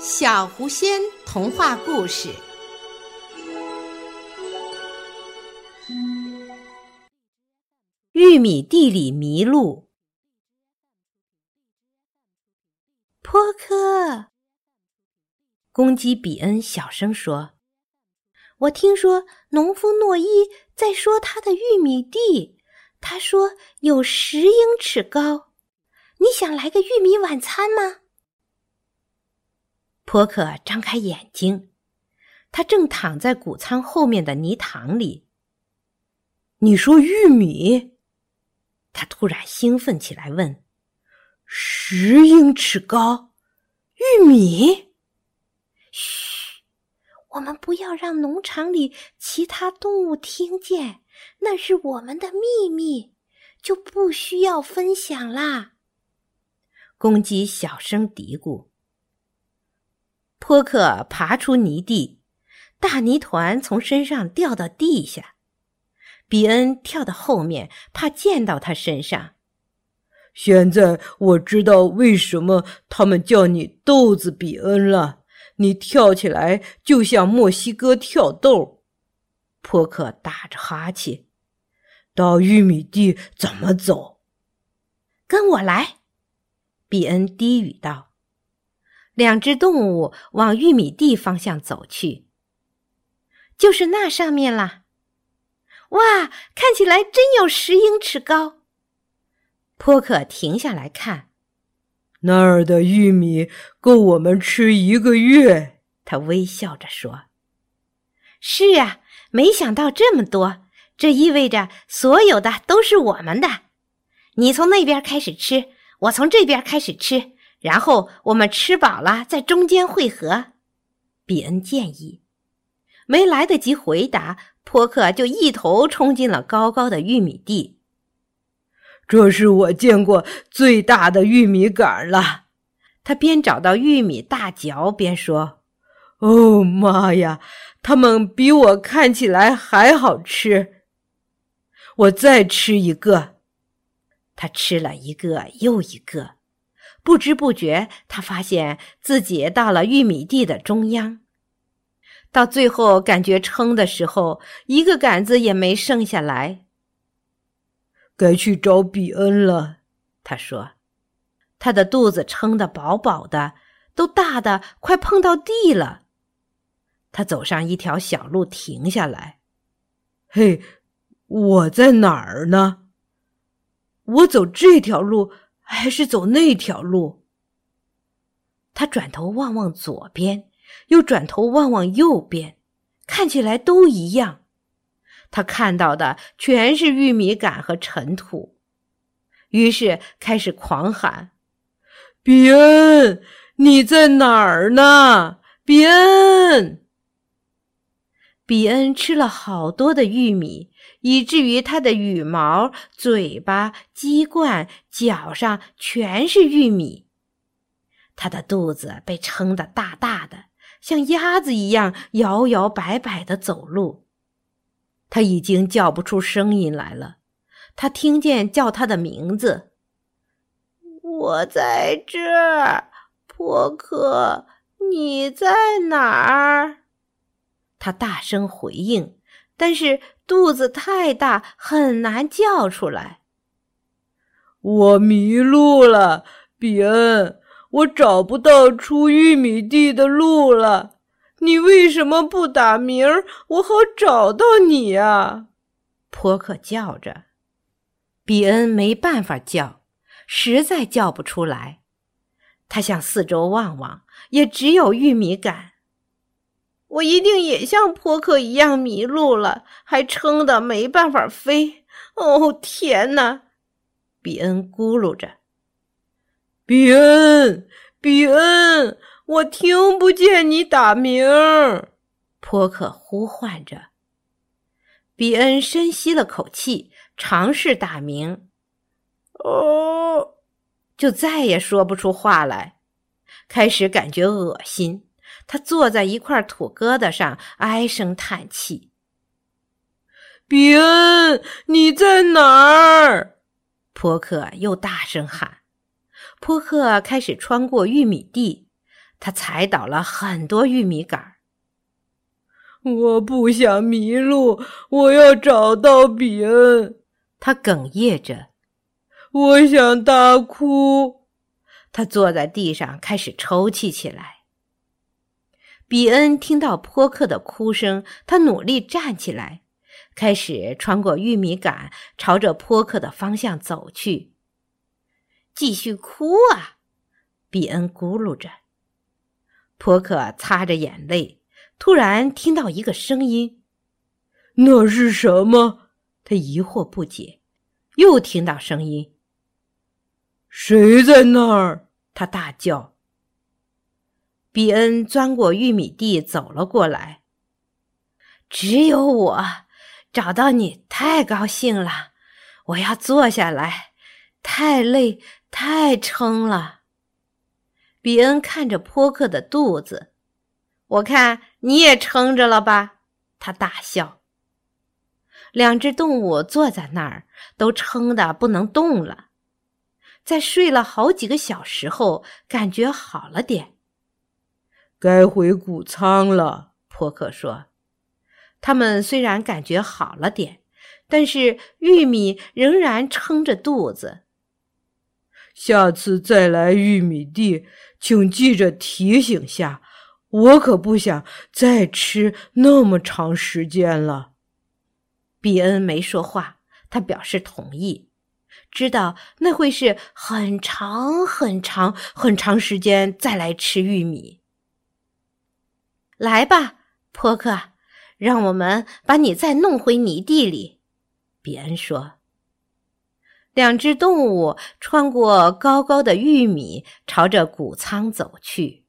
小狐仙童话故事：玉米地里迷路。坡克，公鸡比恩小声说：“我听说农夫诺伊在说他的玉米地，他说有十英尺高。你想来个玉米晚餐吗？”坡克张开眼睛，他正躺在谷仓后面的泥塘里。你说玉米？他突然兴奋起来，问：“十英尺高，玉米？”嘘，我们不要让农场里其他动物听见，那是我们的秘密，就不需要分享啦。公鸡小声嘀咕。坡克爬出泥地，大泥团从身上掉到地下。比恩跳到后面，怕溅到他身上。现在我知道为什么他们叫你豆子比恩了。你跳起来就像墨西哥跳豆。坡克打着哈欠。到玉米地怎么走？跟我来，比恩低语道。两只动物往玉米地方向走去，就是那上面啦。哇，看起来真有十英尺高。坡克停下来看，那儿的玉米够我们吃一个月。他微笑着说：“是啊，没想到这么多，这意味着所有的都是我们的。你从那边开始吃，我从这边开始吃。”然后我们吃饱了，在中间汇合。比恩建议，没来得及回答，坡克就一头冲进了高高的玉米地。这是我见过最大的玉米杆了。他边找到玉米大嚼边说：“哦妈呀，它们比我看起来还好吃。我再吃一个。”他吃了一个又一个。不知不觉，他发现自己到了玉米地的中央。到最后，感觉撑的时候，一个杆子也没剩下来。该去找比恩了，他说：“他的肚子撑得饱饱的，都大的快碰到地了。”他走上一条小路，停下来。“嘿，我在哪儿呢？我走这条路。”还是走那条路。他转头望望左边，又转头望望右边，看起来都一样。他看到的全是玉米杆和尘土，于是开始狂喊：“比恩，你在哪儿呢？比恩！”比恩吃了好多的玉米，以至于他的羽毛、嘴巴、鸡冠、脚上全是玉米。他的肚子被撑得大大的，像鸭子一样摇摇摆摆的走路。他已经叫不出声音来了。他听见叫他的名字：“我在这儿，波克，你在哪儿？”他大声回应，但是肚子太大，很难叫出来。我迷路了，比恩，我找不到出玉米地的路了。你为什么不打鸣儿，我好找到你啊？坡克叫着。比恩没办法叫，实在叫不出来。他向四周望望，也只有玉米杆。我一定也像坡克一样迷路了，还撑得没办法飞。哦，天哪！比恩咕噜着：“比恩，比恩，我听不见你打鸣。”坡克呼唤着。比恩深吸了口气，尝试打鸣。哦，就再也说不出话来，开始感觉恶心。他坐在一块土疙瘩上，唉声叹气。比恩，你在哪儿？坡克又大声喊。坡克开始穿过玉米地，他踩倒了很多玉米杆儿。我不想迷路，我要找到比恩。他哽咽着，我想大哭。他坐在地上开始抽泣起来。比恩听到波克的哭声，他努力站起来，开始穿过玉米杆，朝着波克的方向走去。继续哭啊！比恩咕噜着。波克擦着眼泪，突然听到一个声音：“那是什么？”他疑惑不解。又听到声音：“谁在那儿？”他大叫。比恩钻过玉米地走了过来。只有我找到你，太高兴了！我要坐下来，太累，太撑了。比恩看着坡克的肚子，我看你也撑着了吧？他大笑。两只动物坐在那儿，都撑得不能动了。在睡了好几个小时后，感觉好了点。该回谷仓了，波克说。他们虽然感觉好了点，但是玉米仍然撑着肚子。下次再来玉米地，请记着提醒下，我可不想再吃那么长时间了。比恩没说话，他表示同意，知道那会是很长很长很长时间再来吃玉米。来吧，泼克，让我们把你再弄回泥地里。”比恩说。两只动物穿过高高的玉米，朝着谷仓走去。